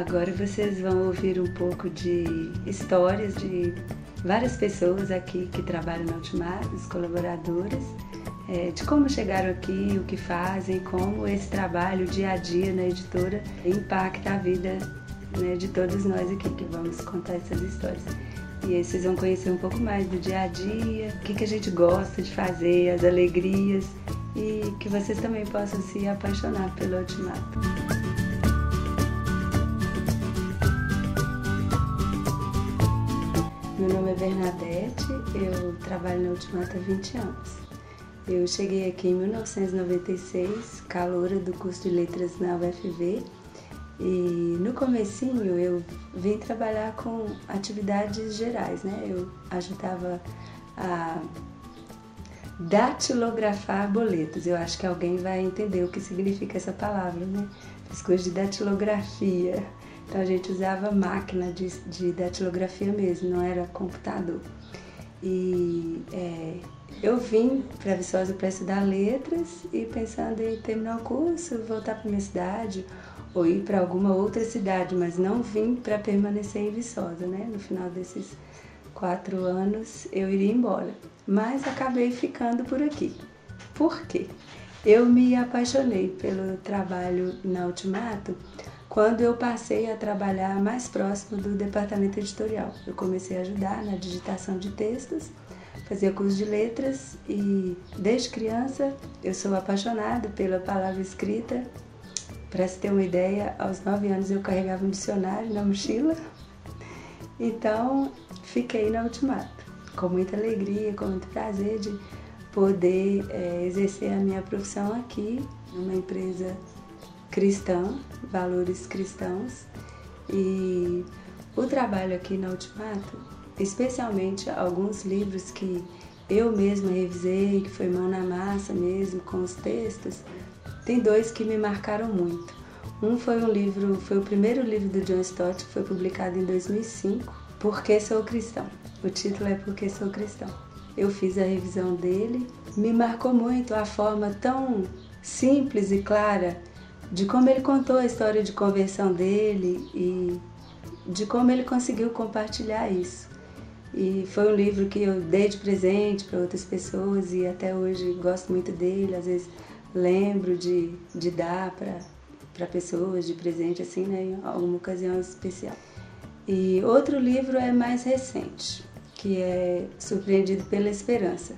Agora vocês vão ouvir um pouco de histórias de várias pessoas aqui que trabalham na Ultimato, os colaboradores, é, de como chegaram aqui, o que fazem, como esse trabalho dia a dia na editora impacta a vida né, de todos nós aqui que vamos contar essas histórias. E aí vocês vão conhecer um pouco mais do dia a dia, o que, que a gente gosta de fazer, as alegrias e que vocês também possam se apaixonar pelo Ultimato. Meu nome é Bernadette, eu trabalho na Ultimata há 20 anos. Eu cheguei aqui em 1996, caloura do curso de letras na UFV, e no comecinho eu vim trabalhar com atividades gerais, né? Eu ajudava a datilografar boletos. Eu acho que alguém vai entender o que significa essa palavra, né? As coisas de datilografia. Então a gente usava máquina de, de datilografia mesmo, não era computador. E é, eu vim para Viçosa para estudar letras e pensando em terminar o curso, voltar para minha cidade ou ir para alguma outra cidade, mas não vim para permanecer em Viçosa, né? No final desses quatro anos eu iria embora, mas acabei ficando por aqui. Por quê? Eu me apaixonei pelo trabalho na Ultimato quando eu passei a trabalhar mais próximo do departamento editorial. Eu comecei a ajudar na digitação de textos, fazia curso de letras e desde criança eu sou apaixonada pela palavra escrita. Para se ter uma ideia, aos nove anos eu carregava um dicionário na mochila. Então fiquei na Ultimato, com muita alegria, com muito prazer de poder é, exercer a minha profissão aqui, numa empresa cristã, valores cristãos. E o trabalho aqui na Ultimato, especialmente alguns livros que eu mesma revisei, que foi mão na massa mesmo, com os textos, tem dois que me marcaram muito. Um foi um livro, foi o primeiro livro do John Stott, que foi publicado em 2005, Porque Sou Cristão. O título é Porque Sou Cristão. Eu fiz a revisão dele, me marcou muito a forma tão simples e clara de como ele contou a história de conversão dele e de como ele conseguiu compartilhar isso. E foi um livro que eu dei de presente para outras pessoas e até hoje gosto muito dele. Às vezes lembro de, de dar para pessoas de presente, assim, né, em alguma ocasião especial. E outro livro é mais recente, que é Surpreendido pela Esperança.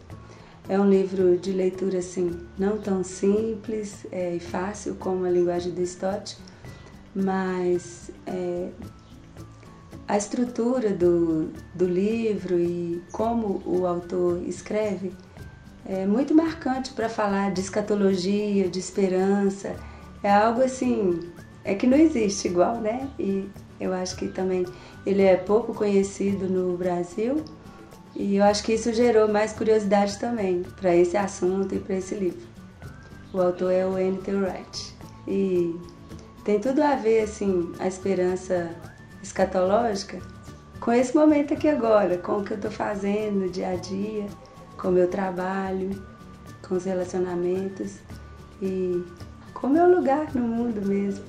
É um livro de leitura assim, não tão simples é, e fácil como a linguagem do Stott, mas é, a estrutura do, do livro e como o autor escreve é muito marcante para falar de escatologia, de esperança. É algo assim, é que não existe igual, né? E eu acho que também ele é pouco conhecido no Brasil e eu acho que isso gerou mais curiosidade também para esse assunto e para esse livro. O autor é o N.T. Wright. E tem tudo a ver, assim, a esperança escatológica com esse momento aqui agora, com o que eu estou fazendo no dia a dia, com o meu trabalho, com os relacionamentos e com o meu lugar no mundo mesmo.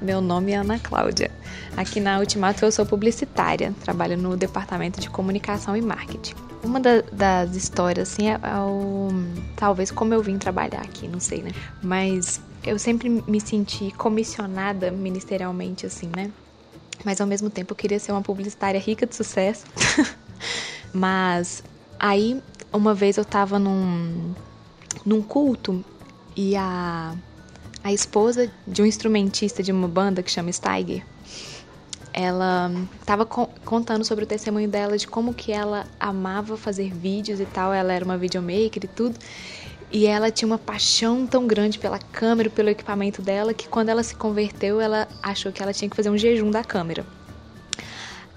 Meu nome é Ana Cláudia. Aqui na Ultimato eu sou publicitária, trabalho no departamento de comunicação e marketing. Uma da, das histórias, assim, é, é o, talvez como eu vim trabalhar aqui, não sei, né? Mas eu sempre me senti comissionada ministerialmente, assim, né? Mas ao mesmo tempo eu queria ser uma publicitária rica de sucesso. Mas aí, uma vez eu tava num, num culto e a, a esposa de um instrumentista de uma banda que chama Steiger ela estava co contando sobre o testemunho dela de como que ela amava fazer vídeos e tal. Ela era uma videomaker e tudo. E ela tinha uma paixão tão grande pela câmera, pelo equipamento dela, que quando ela se converteu, ela achou que ela tinha que fazer um jejum da câmera.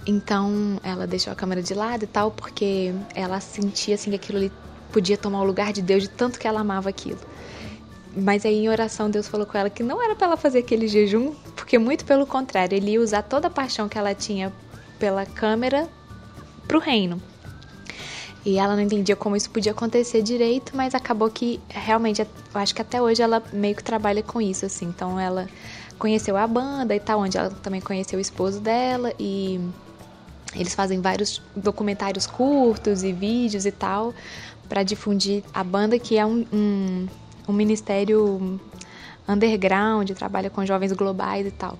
Então, ela deixou a câmera de lado e tal, porque ela sentia assim que aquilo ali podia tomar o lugar de Deus de tanto que ela amava aquilo. Mas aí em oração Deus falou com ela que não era para ela fazer aquele jejum, porque muito pelo contrário, ele ia usar toda a paixão que ela tinha pela câmera pro reino. E ela não entendia como isso podia acontecer direito, mas acabou que realmente, eu acho que até hoje ela meio que trabalha com isso, assim. Então ela conheceu a banda e tal, onde ela também conheceu o esposo dela e eles fazem vários documentários curtos e vídeos e tal para difundir a banda, que é um, um, um ministério underground, trabalha com jovens globais e tal.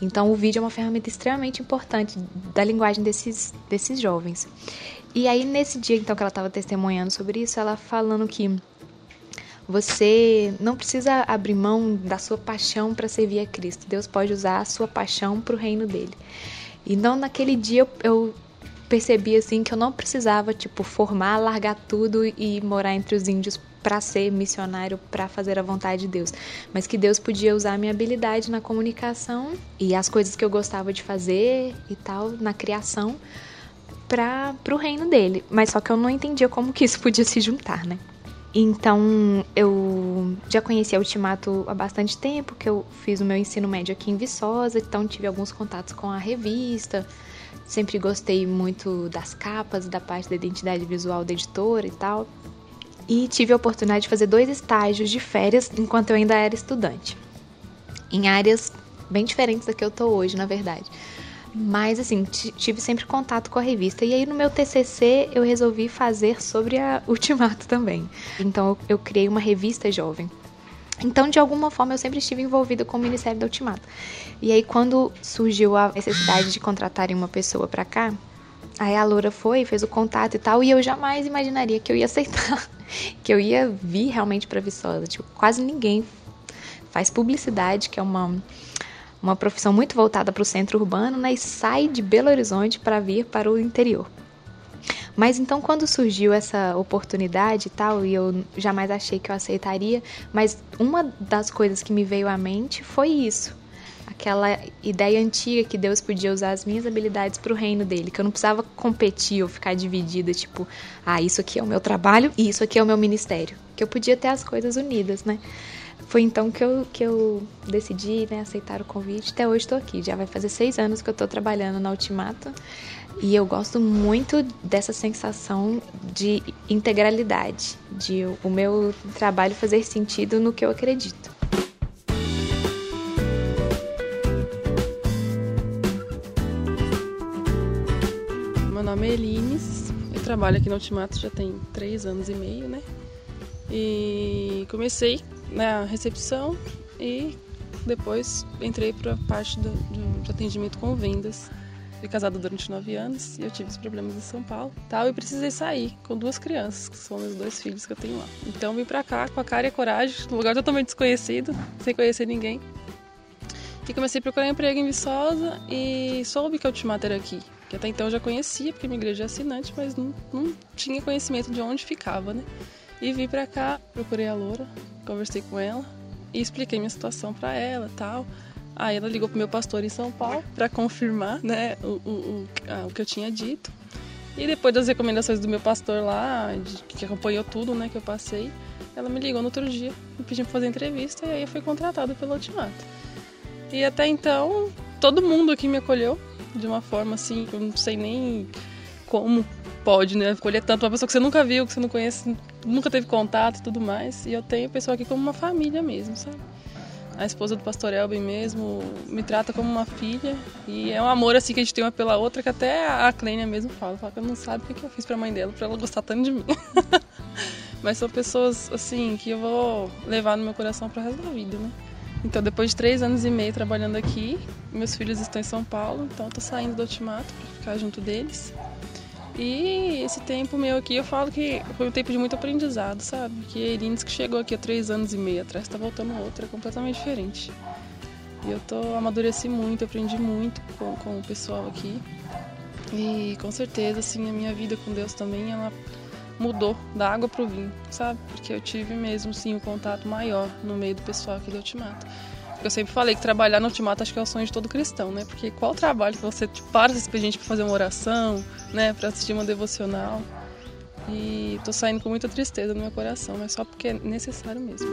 Então o vídeo é uma ferramenta extremamente importante da linguagem desses, desses jovens. E aí nesse dia então que ela estava testemunhando sobre isso, ela falando que você não precisa abrir mão da sua paixão para servir a Cristo. Deus pode usar a sua paixão para o reino dele. Então naquele dia eu, eu percebi assim que eu não precisava tipo formar, largar tudo e morar entre os índios para ser missionário, para fazer a vontade de Deus, mas que Deus podia usar a minha habilidade na comunicação e as coisas que eu gostava de fazer e tal na criação para o reino dele. Mas só que eu não entendia como que isso podia se juntar, né? Então, eu já conhecia Ultimato há bastante tempo, que eu fiz o meu ensino médio aqui em Viçosa, então tive alguns contatos com a revista. Sempre gostei muito das capas, da parte da identidade visual da editora e tal e tive a oportunidade de fazer dois estágios de férias enquanto eu ainda era estudante, em áreas bem diferentes da que eu tô hoje, na verdade. Mas assim, tive sempre contato com a revista. E aí no meu TCC eu resolvi fazer sobre a Ultimato também. Então eu, criei uma revista jovem. Então, de alguma forma, eu sempre estive envolvida com o Ministério da Ultimato. E aí, quando surgiu a necessidade de contratarem uma pessoa para cá, Aí a Loura foi, fez o contato e tal, e eu jamais imaginaria que eu ia aceitar, que eu ia vir realmente para Viçosa. Tipo, quase ninguém faz publicidade, que é uma uma profissão muito voltada para o centro urbano, né, e sai de Belo Horizonte para vir para o interior. Mas então quando surgiu essa oportunidade e tal, e eu jamais achei que eu aceitaria, mas uma das coisas que me veio à mente foi isso aquela ideia antiga que Deus podia usar as minhas habilidades para o reino dele, que eu não precisava competir ou ficar dividida, tipo, ah, isso aqui é o meu trabalho e isso aqui é o meu ministério, que eu podia ter as coisas unidas, né? Foi então que eu, que eu decidi né, aceitar o convite. Até hoje estou aqui. Já vai fazer seis anos que eu estou trabalhando na Ultimato. E eu gosto muito dessa sensação de integralidade, de o meu trabalho fazer sentido no que eu acredito. Nome Elines, eu trabalho aqui no Ultimato já tem três anos e meio, né? E comecei na recepção e depois entrei para a parte do, do, de atendimento com vendas. Fui casada durante nove anos e eu tive os problemas em São Paulo tal, e precisei sair com duas crianças, que são meus dois filhos que eu tenho lá. Então vim para cá com a cara e a coragem, num lugar totalmente desconhecido, sem conhecer ninguém. E comecei a procurar emprego em Viçosa e soube que a Ultimato era aqui que até então eu já conhecia, porque minha igreja é assinante, mas não, não tinha conhecimento de onde ficava, né? E vim pra cá, procurei a Loura, conversei com ela e expliquei minha situação para ela tal. Aí ela ligou pro meu pastor em São Paulo para confirmar, né, o, o, o, o, que eu tinha dito. E depois das recomendações do meu pastor lá, de, que acompanhou tudo, né, que eu passei, ela me ligou no outro dia, me pediu pra fazer entrevista e aí eu fui contratada pelo Ultimato. E até então, todo mundo aqui me acolheu, de uma forma assim, que eu não sei nem como pode, né? Acolher tanto uma pessoa que você nunca viu, que você não conhece, nunca teve contato e tudo mais. E eu tenho a pessoa aqui como uma família mesmo, sabe? A esposa do pastor Elben mesmo me trata como uma filha. E é um amor assim que a gente tem uma pela outra, que até a Clênia mesmo fala. Fala que eu não sabe o que eu fiz pra mãe dela, pra ela gostar tanto de mim. Mas são pessoas assim que eu vou levar no meu coração pro resto da vida, né? Então, depois de três anos e meio trabalhando aqui, meus filhos estão em São Paulo, então estou saindo do Ultimato para ficar junto deles. E esse tempo meu aqui, eu falo que foi um tempo de muito aprendizado, sabe? Que a Irines que chegou aqui há três anos e meio atrás, está voltando outra, completamente diferente. E eu tô amadureci muito, aprendi muito com, com o pessoal aqui. E com certeza, assim, a minha vida com Deus também, ela mudou da água para o vinho, sabe? Porque eu tive mesmo, sim, um contato maior no meio do pessoal aqui do Ultimato. Eu sempre falei que trabalhar no Ultimato acho que é o sonho de todo cristão, né? Porque qual trabalho que você para esse expediente para fazer uma oração, né? Para assistir uma devocional. E tô saindo com muita tristeza no meu coração, mas só porque é necessário mesmo.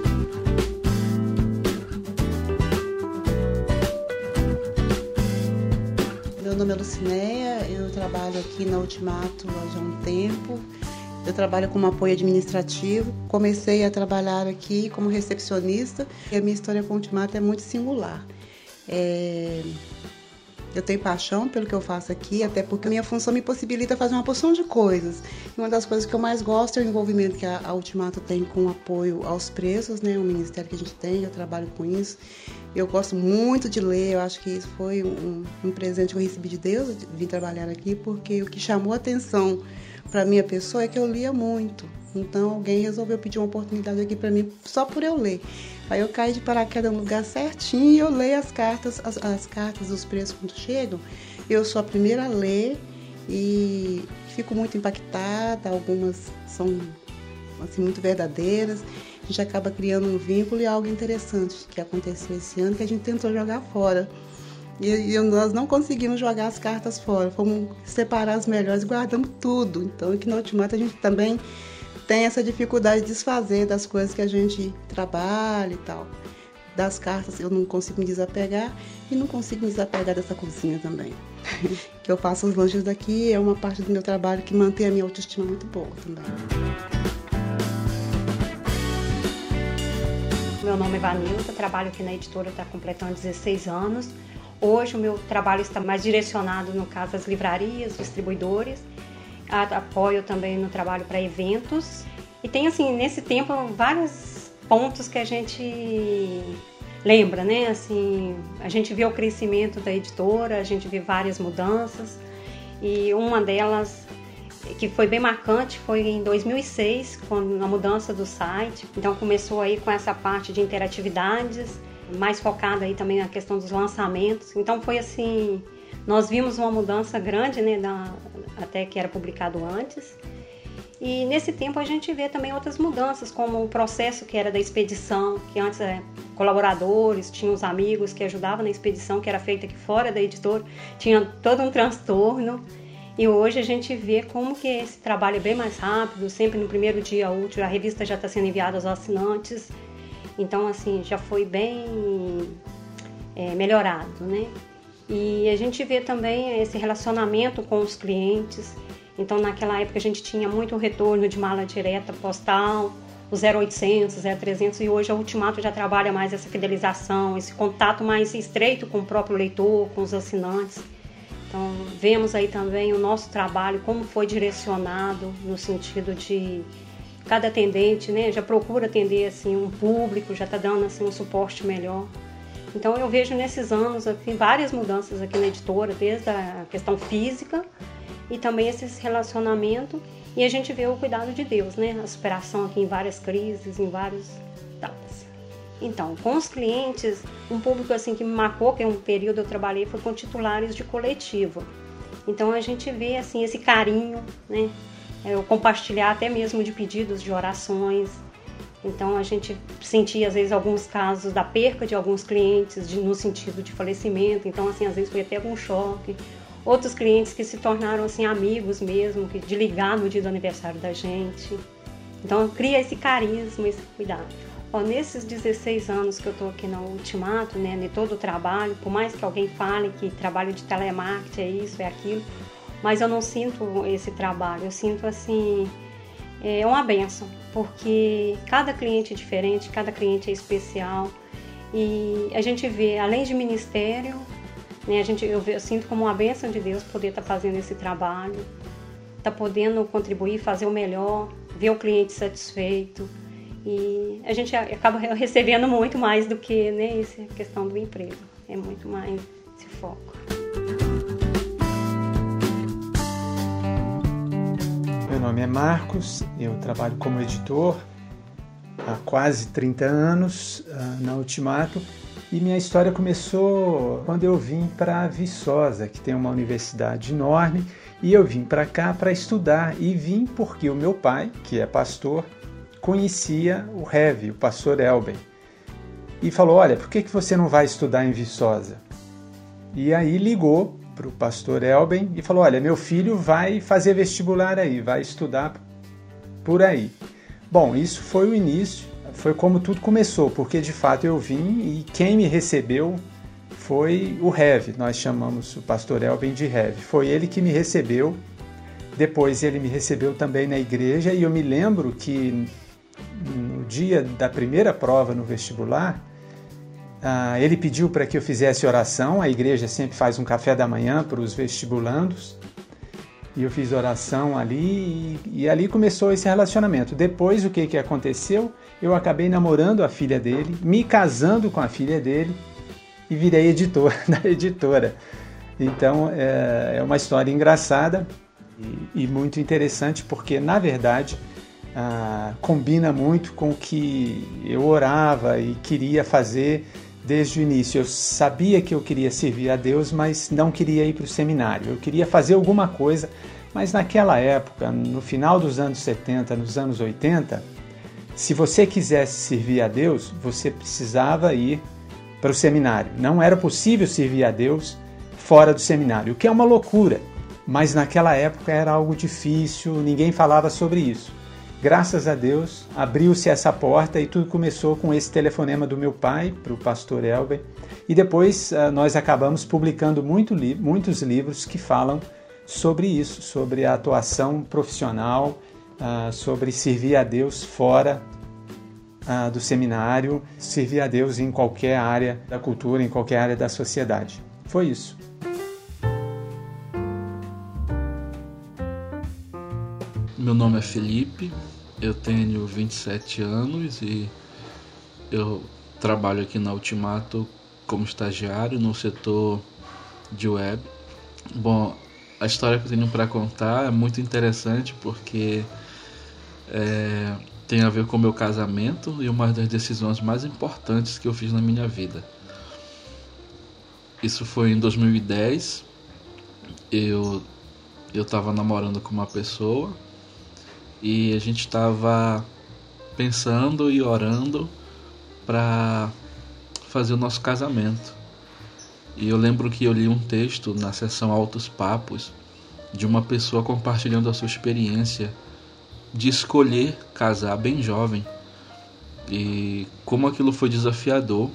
Meu nome é Lucinéia, eu trabalho aqui na Ultimato há já um tempo Eu trabalho como apoio administrativo. Comecei a trabalhar aqui como recepcionista e a minha história com o Ultimato é muito singular. É... Eu tenho paixão pelo que eu faço aqui, até porque a minha função me possibilita fazer uma porção de coisas. E uma das coisas que eu mais gosto é o envolvimento que a, Ultimato tem com apoio aos presos, né? O ministério que a gente tem, eu trabalho com isso. Eu gosto muito de ler, eu acho que isso foi um, um presente que eu recebi de Deus, de vir trabalhar aqui, porque o que chamou a atenção para minha pessoa é que eu lia muito. Então alguém resolveu pedir uma oportunidade aqui para mim só por eu ler. Aí eu caí de paraquedas no lugar certinho e eu leio as cartas, as, as cartas dos preços quando chegam. Eu sou a primeira a ler e fico muito impactada. Algumas são assim muito verdadeiras. A gente acaba criando um vínculo e algo interessante que aconteceu esse ano que a gente tentou jogar fora. E, e nós não conseguimos jogar as cartas fora. Fomos separar as melhores guardamos tudo. Então aqui no Ultimato a gente também tem essa dificuldade de desfazer das coisas que a gente trabalha e tal. Das cartas eu não consigo me desapegar e não consigo me desapegar dessa cozinha também. que eu faço os lanches daqui, é uma parte do meu trabalho que mantém a minha autoestima muito boa também. Meu nome é Vanilda, trabalho aqui na editora, está completando 16 anos. Hoje o meu trabalho está mais direcionado, no caso, às livrarias, distribuidores apoio também no trabalho para eventos. E tem, assim, nesse tempo, vários pontos que a gente lembra, né? Assim, a gente vê o crescimento da editora, a gente vê várias mudanças. E uma delas que foi bem marcante foi em 2006, com a mudança do site. Então começou aí com essa parte de interatividades, mais focada aí também na questão dos lançamentos. Então foi assim, nós vimos uma mudança grande, né, da, até que era publicado antes. E nesse tempo a gente vê também outras mudanças, como o processo que era da expedição, que antes é, colaboradores, tinha os amigos que ajudavam na expedição, que era feita aqui fora da editora, tinha todo um transtorno. E hoje a gente vê como que esse trabalho é bem mais rápido, sempre no primeiro dia útil, a revista já está sendo enviada aos assinantes. Então, assim, já foi bem é, melhorado, né? E a gente vê também esse relacionamento com os clientes. Então, naquela época, a gente tinha muito retorno de mala direta postal, o 0800, 0300, e hoje a Ultimato já trabalha mais essa fidelização, esse contato mais estreito com o próprio leitor, com os assinantes. Então, vemos aí também o nosso trabalho, como foi direcionado no sentido de cada atendente, né, já procura atender assim um público, já está dando assim um suporte melhor. Então eu vejo nesses anos assim, várias mudanças aqui na editora, desde a questão física e também esse relacionamento e a gente vê o cuidado de Deus, né? A superação aqui em várias crises, em vários etapas. Então, com os clientes, um público assim que me marcou, que é um período eu trabalhei, foi com titulares de coletiva. Então a gente vê assim esse carinho, né? O compartilhar até mesmo de pedidos de orações, então a gente sentia às vezes alguns casos da perca de alguns clientes de, no sentido de falecimento. Então assim às vezes foi até algum choque. Outros clientes que se tornaram assim amigos mesmo, que de ligar no dia do aniversário da gente. Então cria esse carisma, esse cuidado. Ó, nesses 16 anos que eu estou aqui na Ultimato, né, de todo o trabalho, por mais que alguém fale que trabalho de telemarketing é isso, é aquilo, mas eu não sinto esse trabalho. Eu sinto assim é uma benção, porque cada cliente é diferente, cada cliente é especial e a gente vê, além de ministério, né, a gente, eu, eu sinto como uma benção de Deus poder estar tá fazendo esse trabalho, estar tá podendo contribuir, fazer o melhor, ver o cliente satisfeito e a gente acaba recebendo muito mais do que né, essa questão do emprego, é muito mais esse foco. Nome é Marcos, eu trabalho como editor há quase 30 anos uh, na Ultimato e minha história começou quando eu vim para Viçosa, que tem uma universidade enorme, e eu vim para cá para estudar e vim porque o meu pai, que é pastor, conhecia o Rev, o pastor Elben, e falou: Olha, por que, que você não vai estudar em Viçosa? E aí ligou para o pastor Elben e falou: Olha, meu filho vai fazer vestibular aí, vai estudar por aí. Bom, isso foi o início, foi como tudo começou, porque de fato eu vim e quem me recebeu foi o Rev, nós chamamos o pastor Elben de Rev. Foi ele que me recebeu Depois ele me recebeu também na igreja e eu me lembro que no dia da primeira prova no vestibular, uh, ele pediu para que eu fizesse oração. A igreja sempre faz um café da manhã para os vestibulandos. E eu fiz oração ali e, e, ali começou esse relacionamento. Depois, o que, que aconteceu? Eu acabei namorando a filha dele, me casando com a filha dele e virei editor da editora. Então, é, é uma história engraçada e, e muito interessante porque, na verdade, ah, combina muito com o que eu orava e queria fazer desde o início. Eu sabia que eu queria servir a Deus, mas não queria ir para o seminário. Eu queria fazer alguma coisa, mas naquela época, no final dos anos 70, nos anos 80, se você quisesse servir a Deus, você precisava ir para o seminário. Não era possível servir a Deus fora do seminário, o que é uma loucura, mas naquela época era algo difícil, ninguém falava sobre isso. Graças a Deus, abriu-se essa porta e tudo começou com esse telefonema do meu pai para o pastor Elber. E depois uh, nós acabamos publicando muito muitos livros que falam sobre isso, sobre a atuação profissional, uh, sobre servir a Deus fora uh, do seminário, servir a Deus em qualquer área da cultura, em qualquer área da sociedade. Foi isso. Meu nome é Felipe, eu tenho 27 anos e eu trabalho aqui na Ultimato como estagiário no setor de web. Bom, a história que eu tenho para contar é muito interessante porque é, tem a ver com o meu casamento e uma das decisões mais importantes que eu fiz na minha vida. Isso foi em 2010. Eu eu estava namorando com uma pessoa e a gente estava pensando e orando para fazer o nosso casamento. E eu lembro que eu li um texto na sessão Altos Papos de uma pessoa compartilhando a sua experiência de escolher casar bem jovem e como aquilo foi desafiador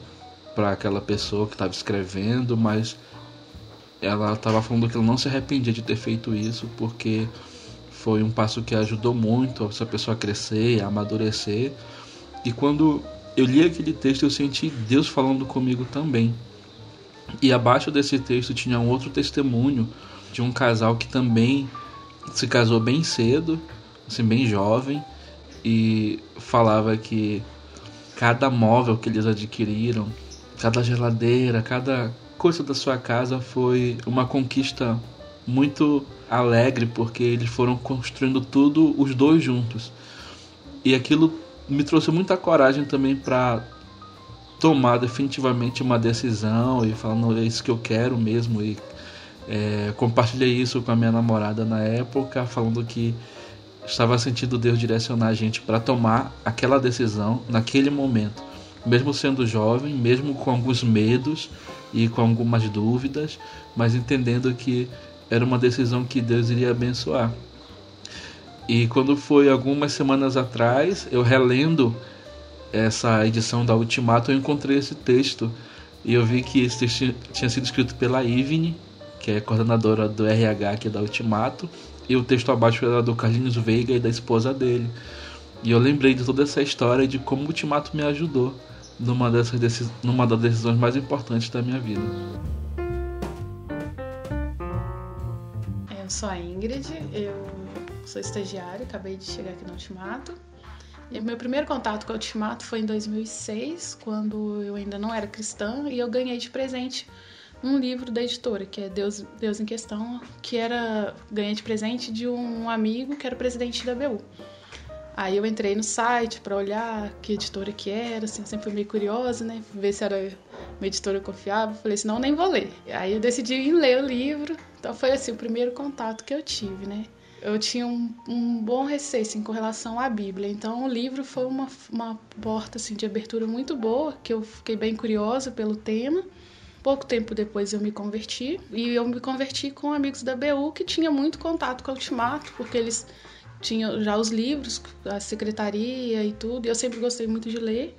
para aquela pessoa que estava escrevendo, mas ela estava falando que ela não se arrependia de ter feito isso porque foi um passo que ajudou muito essa pessoa a crescer, a amadurecer. E quando eu li aquele texto, eu senti Deus falando comigo também. E abaixo desse texto tinha um outro testemunho de um casal que também se casou bem cedo, assim, bem jovem, e falava que cada móvel que eles adquiriram, cada geladeira, cada coisa da sua casa foi uma conquista muito alegre porque eles foram construindo tudo os dois juntos. E aquilo me trouxe muita coragem também para tomar definitivamente uma decisão e falar, não, é isso que eu quero mesmo. E é, compartilhei isso com a minha namorada na época, falando que estava sentindo Deus direcionar a gente para tomar aquela decisão naquele momento. Mesmo sendo jovem, mesmo com alguns medos e com algumas dúvidas, mas entendendo que era uma decisão que Deus iria abençoar. E quando foi algumas semanas atrás, eu relendo essa edição da Ultimato, eu encontrei esse texto e eu vi que esse texto tinha sido escrito pela Ivne, que é coordenadora do RH aqui da Ultimato, e o texto abaixo era do Carlinhos Veiga e da esposa dele. E eu lembrei de toda essa história e de como o Ultimato me ajudou numa, dessas, numa das decisões mais importantes da minha vida. Sou a Ingrid, eu sou estagiária, acabei de chegar aqui no Ultimato. E meu primeiro contato com o Ultimato foi em 2006, quando eu ainda não era cristã, e eu ganhei de presente um livro da editora, que é Deus, Deus em Questão, que era ganhei de presente de um amigo que era presidente da BU. Aí eu entrei no site para olhar que editora que era, assim, sempre fui meio curiosa, né, ver se era uma editora confiável. Falei assim, não, nem vou ler. Aí eu decidi ler o livro. Então foi assim o primeiro contato que eu tive, né? Eu tinha um, um bom receio assim, com relação à Bíblia. Então o livro foi uma, uma porta assim, de abertura muito boa, que eu fiquei bem curiosa pelo tema. Pouco tempo depois eu me converti e eu me converti com amigos da BU que tinha muito contato com o Ultimato, porque eles tinham já os livros, a secretaria e tudo, e eu sempre gostei muito de ler.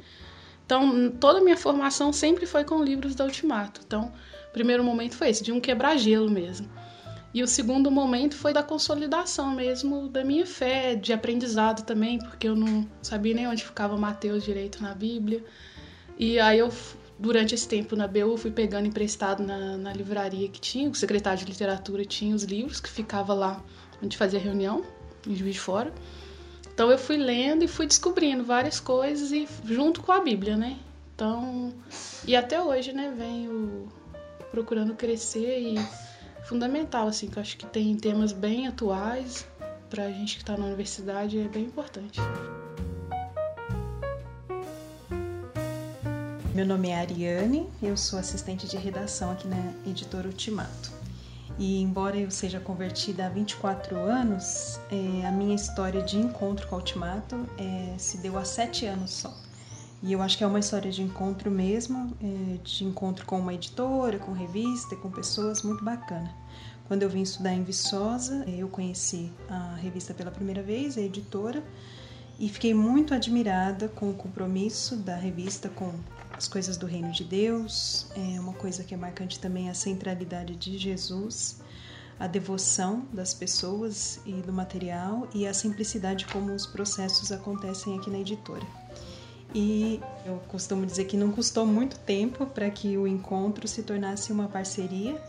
Então, toda a minha formação sempre foi com livros da Ultimato. Então, o primeiro momento foi esse, de um quebrar-gelo mesmo. E o segundo momento foi da consolidação mesmo da minha fé, de aprendizado também, porque eu não sabia nem onde ficava Mateus direito na Bíblia. E aí eu, durante esse tempo na BU, fui pegando emprestado na, na livraria que tinha, o secretário de literatura tinha os livros que ficava lá onde fazia reunião, em Juiz de Fora. Então eu fui lendo e fui descobrindo várias coisas e junto com a Bíblia, né? Então, e até hoje, né, venho procurando crescer e fundamental, assim, que eu acho que tem temas bem atuais para a gente que está na universidade, é bem importante. Meu nome é Ariane, eu sou assistente de redação aqui na editora Ultimato. E embora eu seja convertida há 24 anos, é, a minha história de encontro com o Ultimato é, se deu há sete anos só. E eu acho que é uma história de encontro mesmo, é, de encontro com uma editora, com revista, com pessoas, muito bacana. Quando eu vim estudar em Viçosa, é, eu conheci a revista pela primeira vez, a editora, e fiquei muito admirada com o compromisso da revista com as coisas do reino de Deus. É uma coisa que é marcante também é a centralidade de Jesus, a devoção das pessoas e do material e a simplicidade como os processos acontecem aqui na editora. E eu costumo dizer que não custou muito tempo para que o encontro se tornasse uma parceria.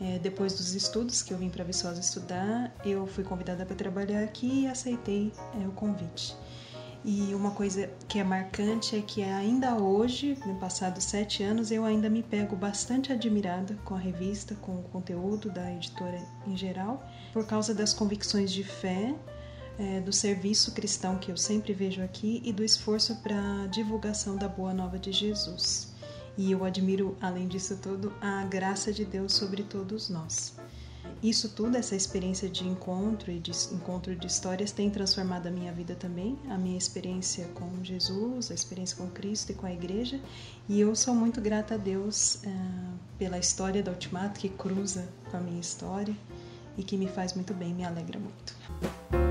É, depois dos estudos que eu vim para Viçosa estudar, eu fui convidada para trabalhar aqui e aceitei é, o convite. E uma coisa que é marcante é que ainda hoje, no passado sete anos, eu ainda me pego bastante admirada com a revista, com o conteúdo da editora em geral, por causa das convicções de fé é, do serviço cristão que eu sempre vejo aqui e do esforço para divulgação da boa nova de Jesus. E eu admiro, além disso tudo, a graça de Deus sobre todos nós. Isso tudo, essa experiência de encontro e de encontro de histórias tem transformado a minha vida também, a minha experiência com Jesus, a experiência com Cristo e com a igreja. E eu sou muito grata a Deus uh, pela história da Ultimato que cruza com a minha história e que me faz muito bem, me alegra muito.